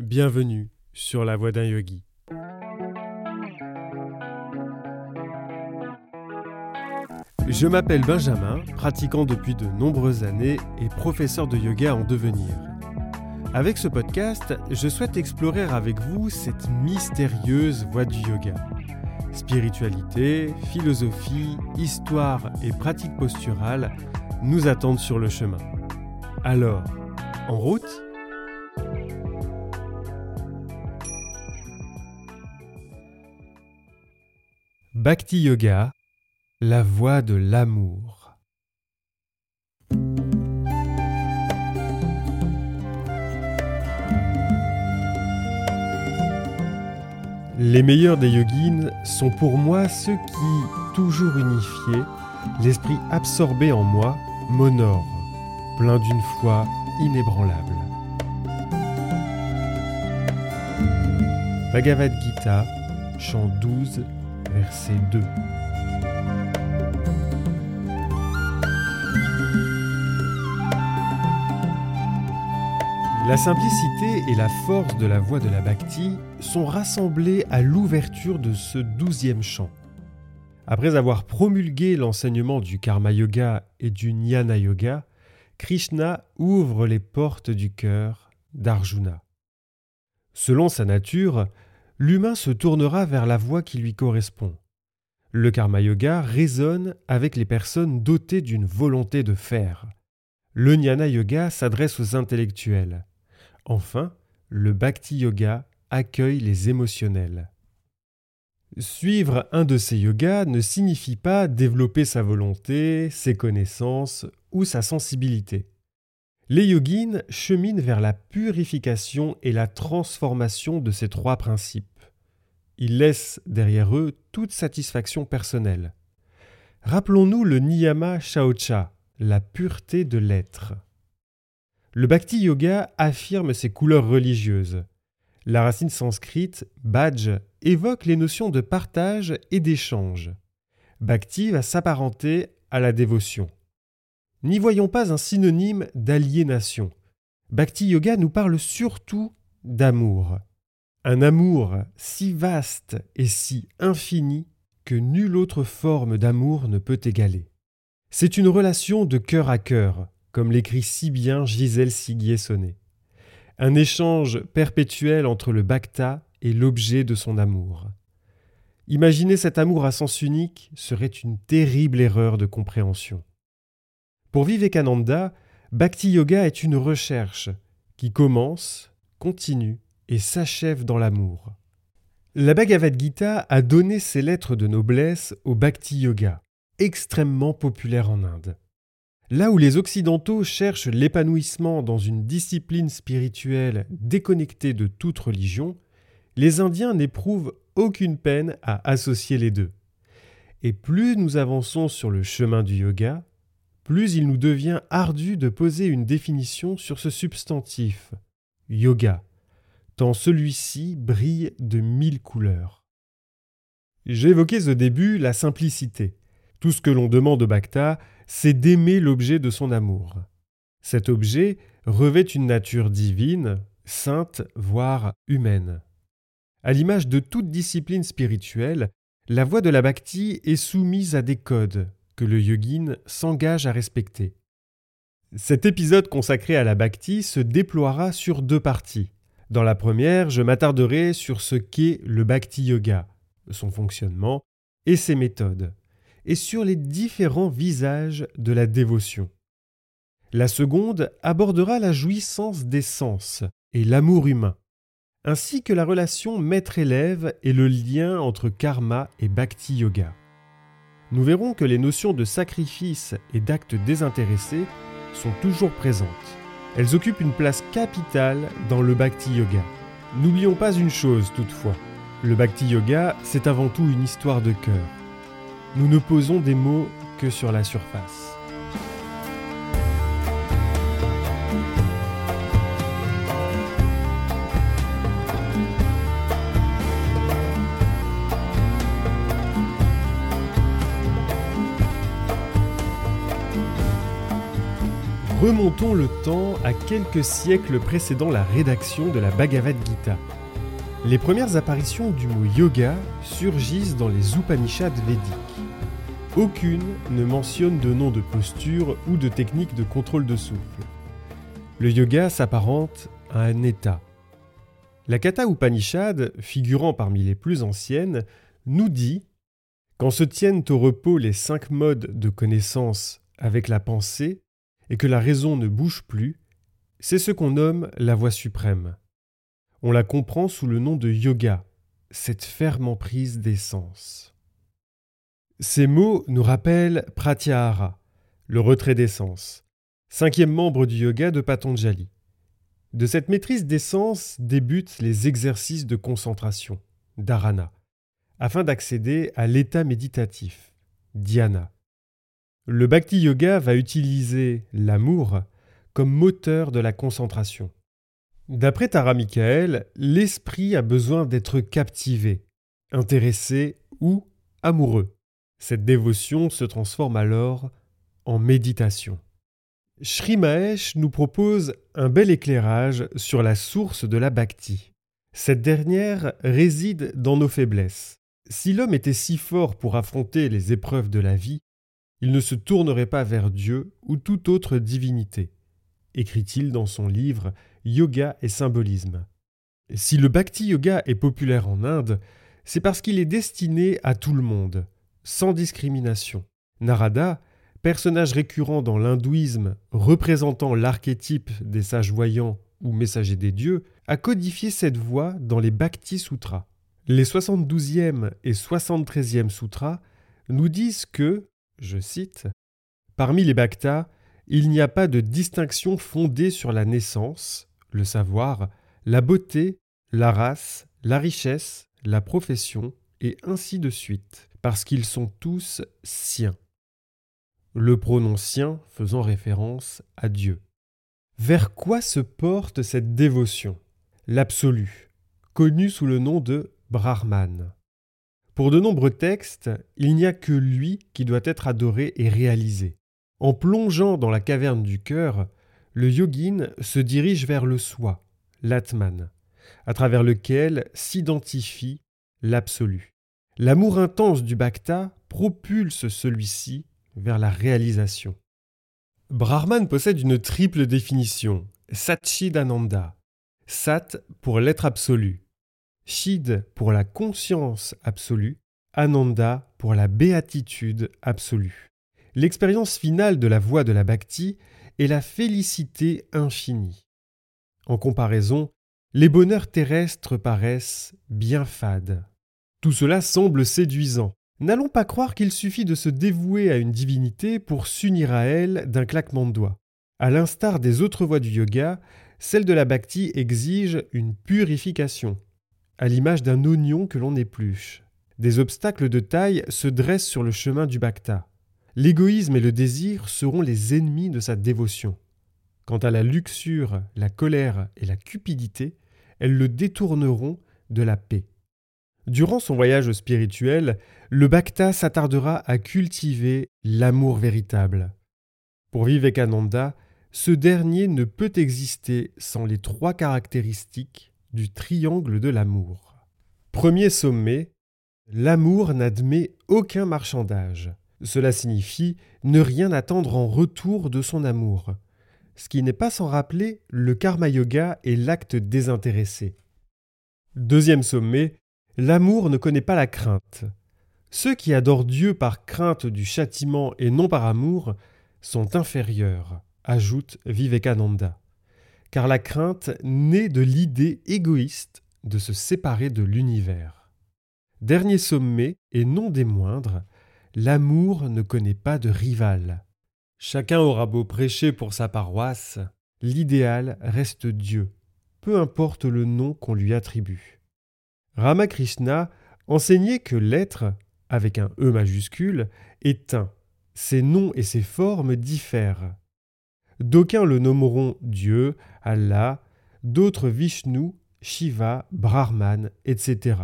Bienvenue sur la voie d'un yogi. Je m'appelle Benjamin, pratiquant depuis de nombreuses années et professeur de yoga en devenir. Avec ce podcast, je souhaite explorer avec vous cette mystérieuse voie du yoga. Spiritualité, philosophie, histoire et pratique posturale nous attendent sur le chemin. Alors, en route? Bhakti Yoga, la voie de l'amour. Les meilleurs des yogins sont pour moi ceux qui, toujours unifiés, l'esprit absorbé en moi, m'honorent, plein d'une foi inébranlable. Bhagavad Gita, chant 12, verset 2. La simplicité et la force de la voix de la bhakti sont rassemblées à l'ouverture de ce douzième chant. Après avoir promulgué l'enseignement du karma yoga et du jnana yoga, Krishna ouvre les portes du cœur d'Arjuna. Selon sa nature, l'humain se tournera vers la voie qui lui correspond. Le karma yoga résonne avec les personnes dotées d'une volonté de faire. Le jnana yoga s'adresse aux intellectuels. Enfin, le bhakti yoga accueille les émotionnels. Suivre un de ces yogas ne signifie pas développer sa volonté, ses connaissances ou sa sensibilité. Les yogins cheminent vers la purification et la transformation de ces trois principes. Ils laissent derrière eux toute satisfaction personnelle. Rappelons-nous le niyama shaocha, la pureté de l'être. Le bhakti yoga affirme ses couleurs religieuses. La racine sanscrite bhaj évoque les notions de partage et d'échange. Bhakti va s'apparenter à la dévotion. N'y voyons pas un synonyme d'aliénation. Bhakti Yoga nous parle surtout d'amour. Un amour si vaste et si infini que nulle autre forme d'amour ne peut égaler. C'est une relation de cœur à cœur, comme l'écrit si bien Gisèle Siguier-Sonnet. Un échange perpétuel entre le bhakta et l'objet de son amour. Imaginer cet amour à sens unique serait une terrible erreur de compréhension. Pour Vivekananda, Bhakti Yoga est une recherche qui commence, continue et s'achève dans l'amour. La Bhagavad Gita a donné ses lettres de noblesse au Bhakti Yoga, extrêmement populaire en Inde. Là où les Occidentaux cherchent l'épanouissement dans une discipline spirituelle déconnectée de toute religion, les Indiens n'éprouvent aucune peine à associer les deux. Et plus nous avançons sur le chemin du yoga, plus il nous devient ardu de poser une définition sur ce substantif, yoga, tant celui-ci brille de mille couleurs. J'évoquais au début la simplicité. Tout ce que l'on demande au Bhakta, c'est d'aimer l'objet de son amour. Cet objet revêt une nature divine, sainte, voire humaine. À l'image de toute discipline spirituelle, la voie de la bhakti est soumise à des codes, le yogin s'engage à respecter. Cet épisode consacré à la bhakti se déploiera sur deux parties. Dans la première, je m'attarderai sur ce qu'est le bhakti yoga, son fonctionnement et ses méthodes, et sur les différents visages de la dévotion. La seconde abordera la jouissance des sens et l'amour humain, ainsi que la relation maître-élève et le lien entre karma et bhakti yoga nous verrons que les notions de sacrifice et d'actes désintéressés sont toujours présentes. Elles occupent une place capitale dans le bhakti yoga. N'oublions pas une chose toutefois. Le bhakti yoga, c'est avant tout une histoire de cœur. Nous ne posons des mots que sur la surface. Remontons le temps à quelques siècles précédant la rédaction de la Bhagavad Gita. Les premières apparitions du mot yoga surgissent dans les Upanishads védiques. Aucune ne mentionne de nom de posture ou de technique de contrôle de souffle. Le yoga s'apparente à un état. La Kata Upanishad, figurant parmi les plus anciennes, nous dit Quand se tiennent au repos les cinq modes de connaissance avec la pensée, et que la raison ne bouge plus, c'est ce qu'on nomme la voie suprême. On la comprend sous le nom de yoga, cette ferme emprise d'essence. Ces mots nous rappellent Pratyahara, le retrait d'essence, cinquième membre du yoga de Patanjali. De cette maîtrise d'essence débutent les exercices de concentration, dharana, afin d'accéder à l'état méditatif, dhyana. Le bhakti yoga va utiliser l'amour comme moteur de la concentration. D'après Tara Michael, l'esprit a besoin d'être captivé, intéressé ou amoureux. Cette dévotion se transforme alors en méditation. Shri Mahesh nous propose un bel éclairage sur la source de la bhakti. Cette dernière réside dans nos faiblesses. Si l'homme était si fort pour affronter les épreuves de la vie, il ne se tournerait pas vers Dieu ou toute autre divinité écrit-il dans son livre Yoga et symbolisme. Si le Bhakti Yoga est populaire en Inde, c'est parce qu'il est destiné à tout le monde, sans discrimination. Narada, personnage récurrent dans l'hindouisme représentant l'archétype des sages voyants ou messagers des dieux, a codifié cette voie dans les Bhakti Sutras. Les 72e et 73e sutras nous disent que, je cite, Parmi les Bhaktas, il n'y a pas de distinction fondée sur la naissance, le savoir, la beauté, la race, la richesse, la profession, et ainsi de suite, parce qu'ils sont tous siens. Le pronom sien faisant référence à Dieu. Vers quoi se porte cette dévotion? L'absolu, connu sous le nom de Brahman. Pour de nombreux textes, il n'y a que lui qui doit être adoré et réalisé. En plongeant dans la caverne du cœur, le yogin se dirige vers le soi, l'atman, à travers lequel s'identifie l'absolu. L'amour intense du bhakta propulse celui-ci vers la réalisation. Brahman possède une triple définition, Satchidananda. Sat pour l'être absolu, Chid pour la conscience absolue, Ananda pour la béatitude absolue. L'expérience finale de la voie de la bhakti est la félicité infinie. En comparaison, les bonheurs terrestres paraissent bien fades. Tout cela semble séduisant. N'allons pas croire qu'il suffit de se dévouer à une divinité pour s'unir à elle d'un claquement de doigts. À l'instar des autres voies du yoga, celle de la bhakti exige une purification, à l'image d'un oignon que l'on épluche. Des obstacles de taille se dressent sur le chemin du bhakta. L'égoïsme et le désir seront les ennemis de sa dévotion. Quant à la luxure, la colère et la cupidité, elles le détourneront de la paix. Durant son voyage spirituel, le Bhakta s'attardera à cultiver l'amour véritable. Pour Vivekananda, ce dernier ne peut exister sans les trois caractéristiques du triangle de l'amour. Premier sommet, l'amour n'admet aucun marchandage. Cela signifie ne rien attendre en retour de son amour, ce qui n'est pas sans rappeler le karma yoga et l'acte désintéressé. Deuxième sommet, l'amour ne connaît pas la crainte. Ceux qui adorent Dieu par crainte du châtiment et non par amour sont inférieurs, ajoute Vivekananda, car la crainte naît de l'idée égoïste de se séparer de l'univers. Dernier sommet, et non des moindres, L'amour ne connaît pas de rival. Chacun aura beau prêcher pour sa paroisse, l'idéal reste Dieu, peu importe le nom qu'on lui attribue. Ramakrishna enseignait que l'être, avec un E majuscule, est un. Ses noms et ses formes diffèrent. D'aucuns le nommeront Dieu, Allah, d'autres Vishnu, Shiva, Brahman, etc.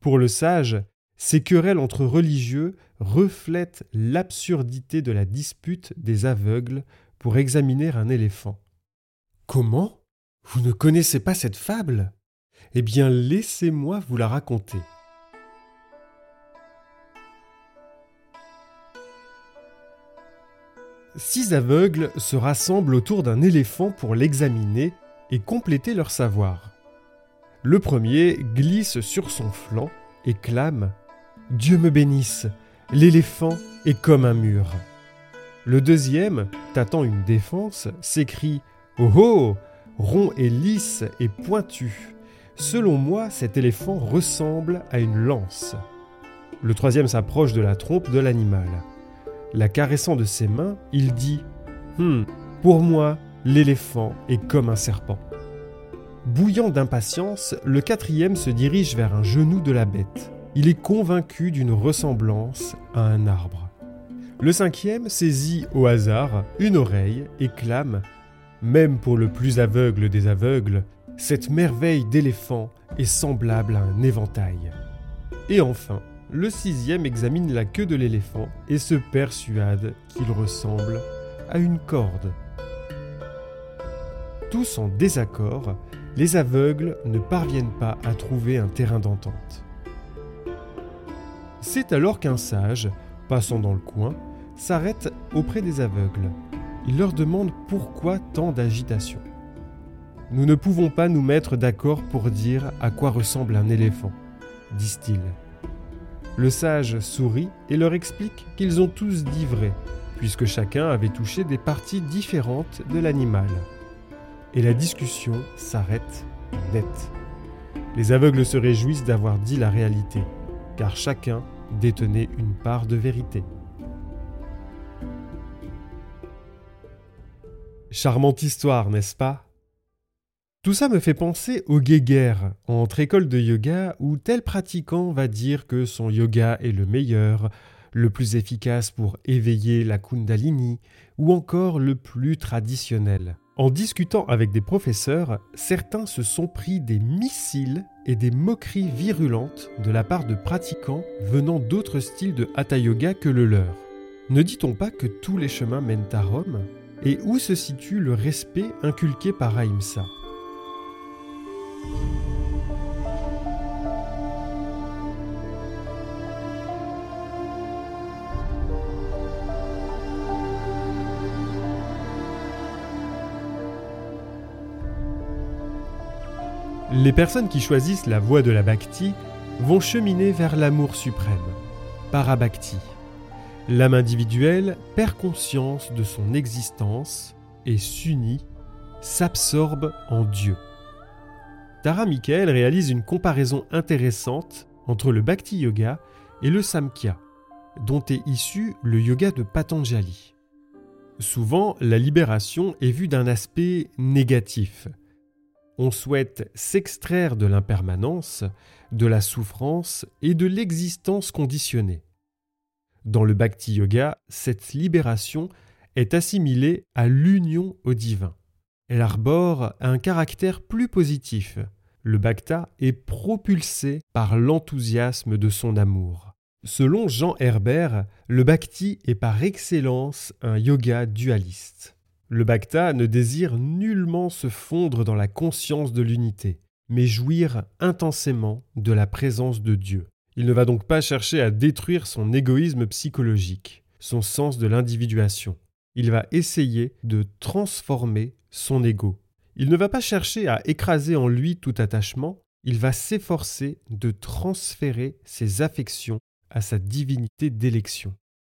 Pour le sage, ces querelles entre religieux reflètent l'absurdité de la dispute des aveugles pour examiner un éléphant. Comment? Vous ne connaissez pas cette fable? Eh bien, laissez-moi vous la raconter. Six aveugles se rassemblent autour d'un éléphant pour l'examiner et compléter leur savoir. Le premier glisse sur son flanc et clame Dieu me bénisse, l'éléphant est comme un mur. Le deuxième, tâtant une défense, s'écrie Oh oh Rond et lisse et pointu. Selon moi, cet éléphant ressemble à une lance. Le troisième s'approche de la trompe de l'animal. La caressant de ses mains, il dit Hum, pour moi, l'éléphant est comme un serpent. Bouillant d'impatience, le quatrième se dirige vers un genou de la bête. Il est convaincu d'une ressemblance à un arbre. Le cinquième saisit au hasard une oreille et clame Même pour le plus aveugle des aveugles, cette merveille d'éléphant est semblable à un éventail. Et enfin, le sixième examine la queue de l'éléphant et se persuade qu'il ressemble à une corde. Tous en désaccord, les aveugles ne parviennent pas à trouver un terrain d'entente. C'est alors qu'un sage, passant dans le coin, s'arrête auprès des aveugles. Il leur demande pourquoi tant d'agitation. Nous ne pouvons pas nous mettre d'accord pour dire à quoi ressemble un éléphant, disent-ils. Le sage sourit et leur explique qu'ils ont tous dit vrai, puisque chacun avait touché des parties différentes de l'animal et la discussion s'arrête net. Les aveugles se réjouissent d'avoir dit la réalité, car chacun détenait une part de vérité. Charmante histoire, n'est-ce pas? Tout ça me fait penser au guéguerre, entre écoles de yoga où tel pratiquant va dire que son yoga est le meilleur, le plus efficace pour éveiller la kundalini, ou encore le plus traditionnel. En discutant avec des professeurs, certains se sont pris des missiles et des moqueries virulentes de la part de pratiquants venant d'autres styles de hatha yoga que le leur. Ne dit-on pas que tous les chemins mènent à Rome? Et où se situe le respect inculqué par Ahimsa? Les personnes qui choisissent la voie de la bhakti vont cheminer vers l'amour suprême, parabhakti. L'âme individuelle perd conscience de son existence et s'unit, s'absorbe en Dieu. Tara Michael réalise une comparaison intéressante entre le bhakti yoga et le samkhya, dont est issu le yoga de Patanjali. Souvent, la libération est vue d'un aspect négatif, on souhaite s'extraire de l'impermanence, de la souffrance et de l'existence conditionnée. Dans le Bhakti Yoga, cette libération est assimilée à l'union au divin. Elle arbore un caractère plus positif. Le Bhakta est propulsé par l'enthousiasme de son amour. Selon Jean Herbert, le Bhakti est par excellence un yoga dualiste. Le Bhakta ne désire nullement se fondre dans la conscience de l'unité, mais jouir intensément de la présence de Dieu. Il ne va donc pas chercher à détruire son égoïsme psychologique, son sens de l'individuation. Il va essayer de transformer son ego. Il ne va pas chercher à écraser en lui tout attachement, il va s'efforcer de transférer ses affections à sa divinité d'élection.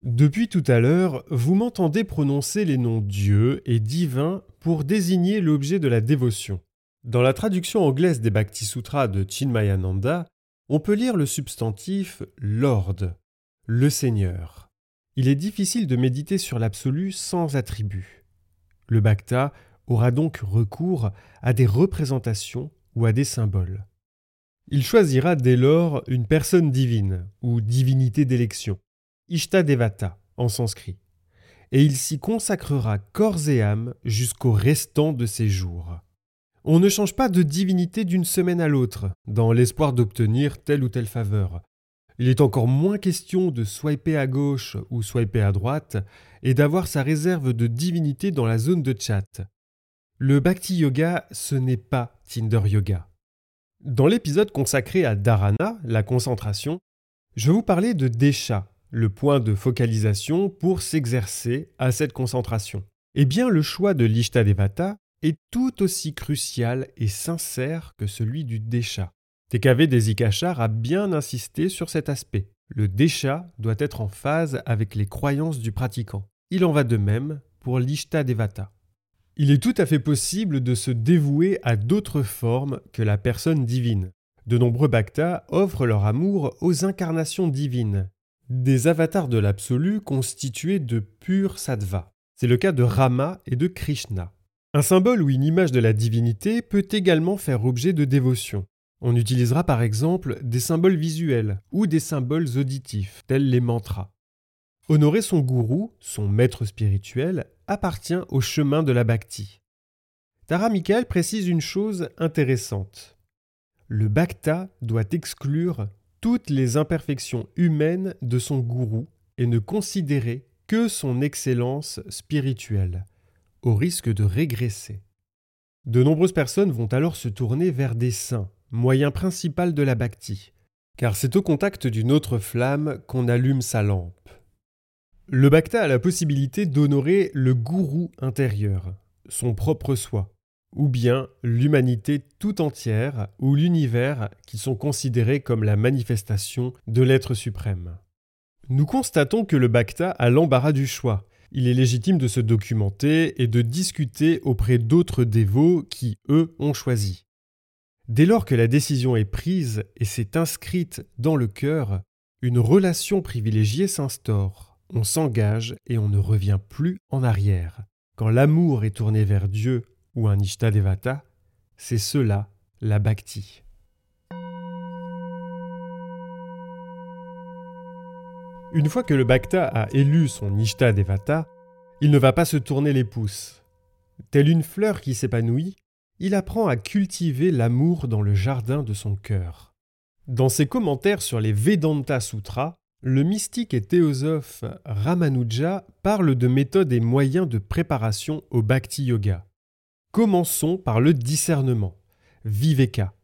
Depuis tout à l'heure, vous m'entendez prononcer les noms Dieu et divin pour désigner l'objet de la dévotion. Dans la traduction anglaise des Bhakti Sutras de Chinmayananda, on peut lire le substantif Lord, le Seigneur. Il est difficile de méditer sur l'absolu sans attribut. Le Bhakta aura donc recours à des représentations ou à des symboles. Il choisira dès lors une personne divine ou divinité d'élection Ishtadevata en sanskrit, et il s'y consacrera corps et âme jusqu'au restant de ses jours. On ne change pas de divinité d'une semaine à l'autre, dans l'espoir d'obtenir telle ou telle faveur. Il est encore moins question de swiper à gauche ou swiper à droite et d'avoir sa réserve de divinité dans la zone de chat. Le Bhakti Yoga, ce n'est pas Tinder Yoga. Dans l'épisode consacré à Dharana, la concentration, je vous parlais de Desha, le point de focalisation pour s'exercer à cette concentration. Eh bien, le choix de l'Ishtadevata est tout aussi crucial et sincère que celui du Desha. TKV Desikachar a bien insisté sur cet aspect. Le Desha doit être en phase avec les croyances du pratiquant. Il en va de même pour l'Ishtadevata. Il est tout à fait possible de se dévouer à d'autres formes que la personne divine. De nombreux bhaktas offrent leur amour aux incarnations divines, des avatars de l'absolu constitués de pur sattva. C'est le cas de Rama et de Krishna. Un symbole ou une image de la divinité peut également faire objet de dévotion. On utilisera par exemple des symboles visuels ou des symboles auditifs, tels les mantras. Honorer son gourou, son maître spirituel, appartient au chemin de la bhakti. Tara Michael précise une chose intéressante. Le bhakta doit exclure toutes les imperfections humaines de son gourou et ne considérer que son excellence spirituelle, au risque de régresser. De nombreuses personnes vont alors se tourner vers des saints, moyen principal de la bhakti, car c'est au contact d'une autre flamme qu'on allume sa lampe. Le bhakta a la possibilité d'honorer le gourou intérieur, son propre soi, ou bien l'humanité tout entière ou l'univers qui sont considérés comme la manifestation de l'être suprême. Nous constatons que le Bhakta a l'embarras du choix. Il est légitime de se documenter et de discuter auprès d'autres dévots qui, eux, ont choisi. Dès lors que la décision est prise et s'est inscrite dans le cœur, une relation privilégiée s'instaure. On s'engage et on ne revient plus en arrière. Quand l'amour est tourné vers Dieu ou un Ishtadevata, c'est cela la bhakti. Une fois que le Bhakta a élu son Ishtadevata, il ne va pas se tourner les pouces. Telle une fleur qui s'épanouit, il apprend à cultiver l'amour dans le jardin de son cœur. Dans ses commentaires sur les Vedanta Sutras, le mystique et théosophe Ramanuja parle de méthodes et moyens de préparation au Bhakti Yoga. Commençons par le discernement, Viveka.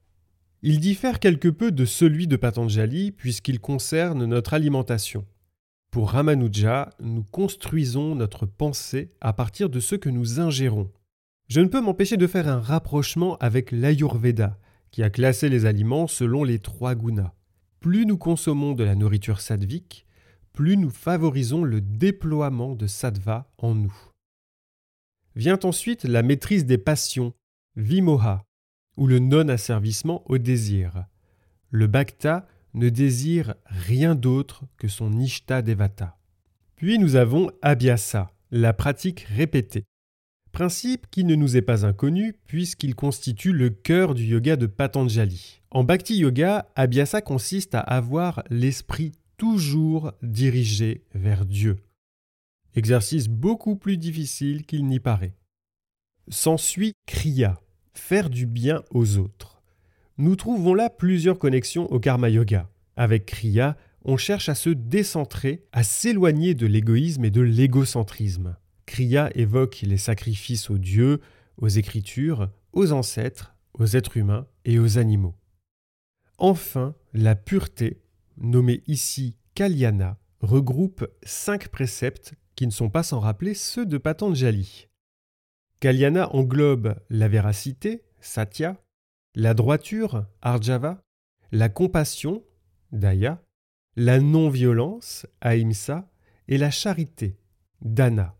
Il diffère quelque peu de celui de Patanjali puisqu'il concerne notre alimentation. Pour Ramanuja, nous construisons notre pensée à partir de ce que nous ingérons. Je ne peux m'empêcher de faire un rapprochement avec l'Ayurveda, qui a classé les aliments selon les trois gunas. Plus nous consommons de la nourriture sattvique, plus nous favorisons le déploiement de sattva en nous. Vient ensuite la maîtrise des passions, vimoha, ou le non-asservissement au désir. Le bhakta ne désire rien d'autre que son ishta devata. Puis nous avons abhyasa, la pratique répétée. Principe qui ne nous est pas inconnu puisqu'il constitue le cœur du yoga de Patanjali. En bhakti yoga, abhyasa consiste à avoir l'esprit toujours dirigé vers Dieu exercice beaucoup plus difficile qu'il n'y paraît. S'ensuit Kriya, faire du bien aux autres. Nous trouvons là plusieurs connexions au karma yoga. Avec Kriya, on cherche à se décentrer, à s'éloigner de l'égoïsme et de l'égocentrisme. Kriya évoque les sacrifices aux dieux, aux écritures, aux ancêtres, aux êtres humains et aux animaux. Enfin, la pureté, nommée ici Kalyana, regroupe cinq préceptes qui ne sont pas sans rappeler ceux de Patanjali. Kalyana englobe la véracité, Satya, la droiture, Arjava, la compassion, Daya, la non-violence, Ahimsa, et la charité, Dana.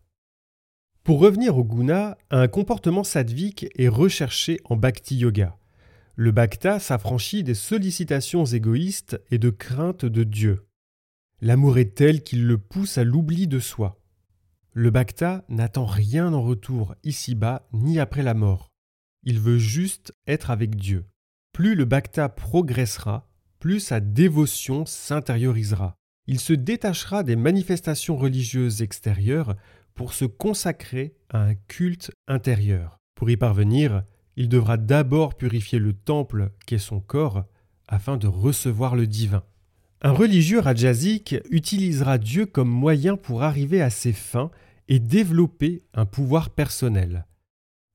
Pour revenir au guna, un comportement sattvique est recherché en bhakti yoga. Le bhakta s'affranchit des sollicitations égoïstes et de crainte de Dieu. L'amour est tel qu'il le pousse à l'oubli de soi. Le Bhakta n'attend rien en retour ici-bas ni après la mort. Il veut juste être avec Dieu. Plus le Bhakta progressera, plus sa dévotion s'intériorisera. Il se détachera des manifestations religieuses extérieures pour se consacrer à un culte intérieur. Pour y parvenir, il devra d'abord purifier le temple qu'est son corps afin de recevoir le divin. Un religieux rajasique utilisera Dieu comme moyen pour arriver à ses fins et développer un pouvoir personnel.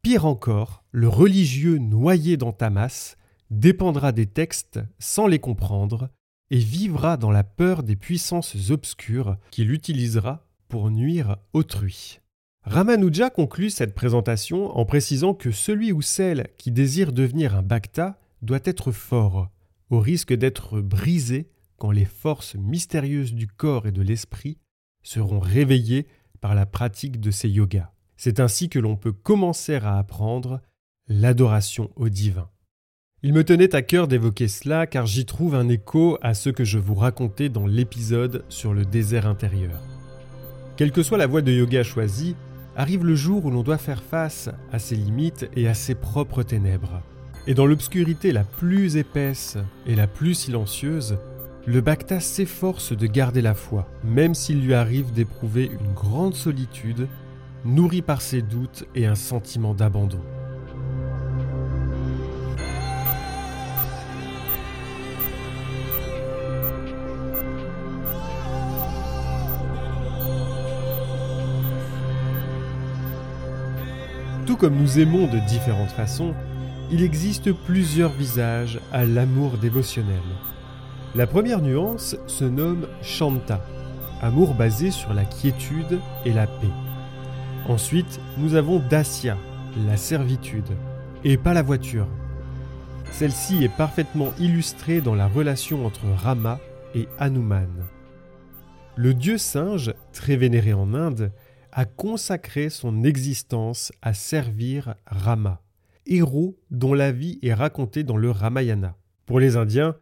Pire encore, le religieux noyé dans Tamas dépendra des textes sans les comprendre et vivra dans la peur des puissances obscures qu'il utilisera pour nuire autrui. Ramanuja conclut cette présentation en précisant que celui ou celle qui désire devenir un bhakta doit être fort, au risque d'être brisé quand les forces mystérieuses du corps et de l'esprit seront réveillées par la pratique de ces yogas. C'est ainsi que l'on peut commencer à apprendre l'adoration au divin. Il me tenait à cœur d'évoquer cela car j'y trouve un écho à ce que je vous racontais dans l'épisode sur le désert intérieur. Quelle que soit la voie de yoga choisie, arrive le jour où l'on doit faire face à ses limites et à ses propres ténèbres. Et dans l'obscurité la plus épaisse et la plus silencieuse, le Bhakta s'efforce de garder la foi, même s'il lui arrive d'éprouver une grande solitude, nourrie par ses doutes et un sentiment d'abandon. Comme nous aimons de différentes façons, il existe plusieurs visages à l'amour dévotionnel. La première nuance se nomme Shanta, amour basé sur la quiétude et la paix. Ensuite, nous avons Dasya, la servitude, et pas la voiture. Celle-ci est parfaitement illustrée dans la relation entre Rama et Hanuman. Le dieu singe, très vénéré en Inde, a consacré son existence à servir Rama, héros dont la vie est racontée dans le Ramayana. Pour les Indiens,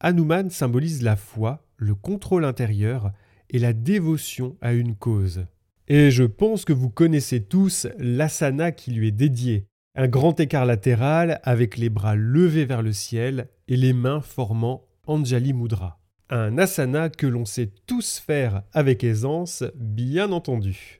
Hanuman symbolise la foi, le contrôle intérieur et la dévotion à une cause. Et je pense que vous connaissez tous l'asana qui lui est dédié, un grand écart latéral avec les bras levés vers le ciel et les mains formant Anjali Mudra. Un asana que l'on sait tous faire avec aisance, bien entendu.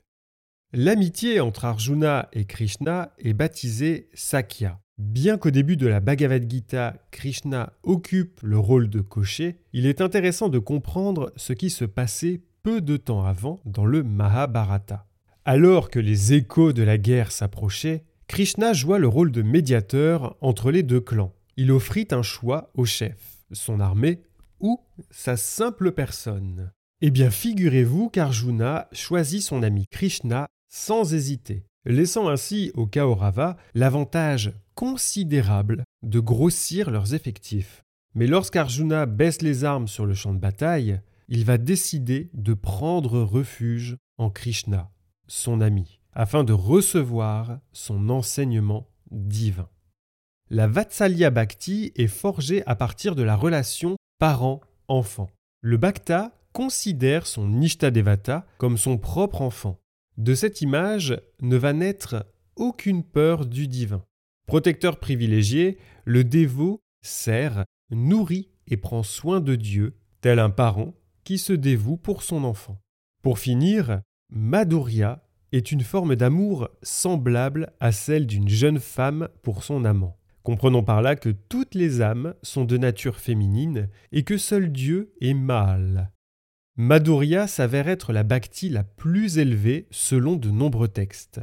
L'amitié entre Arjuna et Krishna est baptisée Sakya. Bien qu'au début de la Bhagavad Gita, Krishna occupe le rôle de cocher, il est intéressant de comprendre ce qui se passait peu de temps avant dans le Mahabharata. Alors que les échos de la guerre s'approchaient, Krishna joua le rôle de médiateur entre les deux clans. Il offrit un choix au chef, son armée ou sa simple personne. Eh bien, figurez-vous qu'Arjuna choisit son ami Krishna sans hésiter, laissant ainsi aux Kaurava l'avantage considérable de grossir leurs effectifs. Mais lorsqu'Arjuna baisse les armes sur le champ de bataille, il va décider de prendre refuge en Krishna, son ami, afin de recevoir son enseignement divin. La Vatsalya Bhakti est forgée à partir de la relation parent-enfant. Le Bhakta considère son Ishtadevata comme son propre enfant. De cette image ne va naître aucune peur du divin. Protecteur privilégié, le dévot sert, nourrit et prend soin de Dieu, tel un parent qui se dévoue pour son enfant. Pour finir, Madhurya est une forme d'amour semblable à celle d'une jeune femme pour son amant. Comprenons par là que toutes les âmes sont de nature féminine et que seul Dieu est mâle. Madhurya s'avère être la bhakti la plus élevée selon de nombreux textes.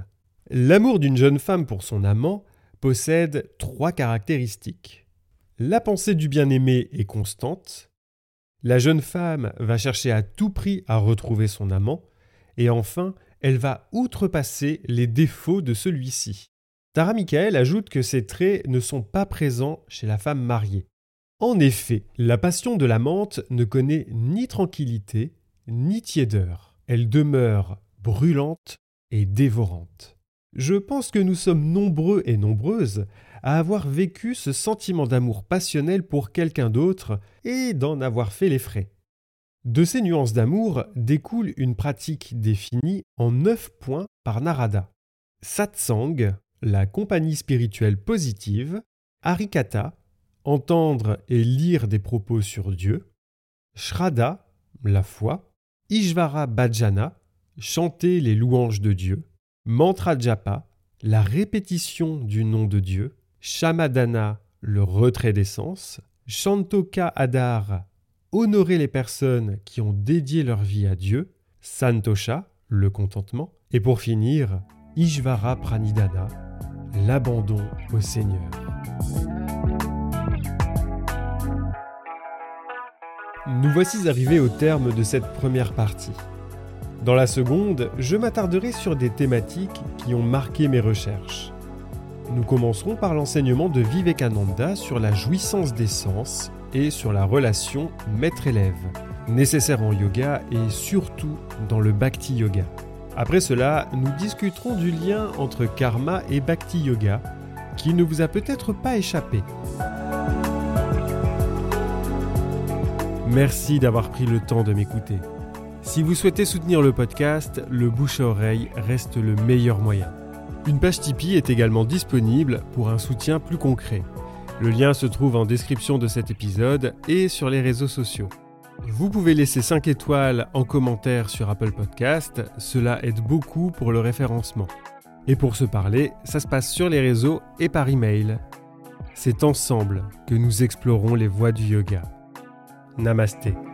L'amour d'une jeune femme pour son amant possède trois caractéristiques. La pensée du bien-aimé est constante, la jeune femme va chercher à tout prix à retrouver son amant, et enfin, elle va outrepasser les défauts de celui-ci. Tara Michael ajoute que ces traits ne sont pas présents chez la femme mariée. En effet, la passion de l'amante ne connaît ni tranquillité, ni tiédeur. Elle demeure brûlante et dévorante. Je pense que nous sommes nombreux et nombreuses à avoir vécu ce sentiment d'amour passionnel pour quelqu'un d'autre et d'en avoir fait les frais. De ces nuances d'amour découle une pratique définie en neuf points par Narada. Satsang, la compagnie spirituelle positive, Harikata, entendre et lire des propos sur Dieu, Shraddha, la foi, Ishvara Bhajana, chanter les louanges de Dieu, Mantra Japa, la répétition du nom de Dieu, Shamadana, le retrait des sens, Shantoka Adar, honorer les personnes qui ont dédié leur vie à Dieu, Santosha, le contentement, et pour finir, Ishvara Pranidhana, l'abandon au Seigneur. Nous voici arrivés au terme de cette première partie. Dans la seconde, je m'attarderai sur des thématiques qui ont marqué mes recherches. Nous commencerons par l'enseignement de Vivekananda sur la jouissance des sens et sur la relation maître-élève, nécessaire en yoga et surtout dans le bhakti yoga. Après cela, nous discuterons du lien entre karma et bhakti yoga, qui ne vous a peut-être pas échappé. Merci d'avoir pris le temps de m'écouter. Si vous souhaitez soutenir le podcast, le bouche à oreille reste le meilleur moyen. Une page Tipeee est également disponible pour un soutien plus concret. Le lien se trouve en description de cet épisode et sur les réseaux sociaux. Vous pouvez laisser 5 étoiles en commentaire sur Apple Podcast, cela aide beaucoup pour le référencement. Et pour se parler, ça se passe sur les réseaux et par email. C'est ensemble que nous explorons les voies du yoga. Namasté.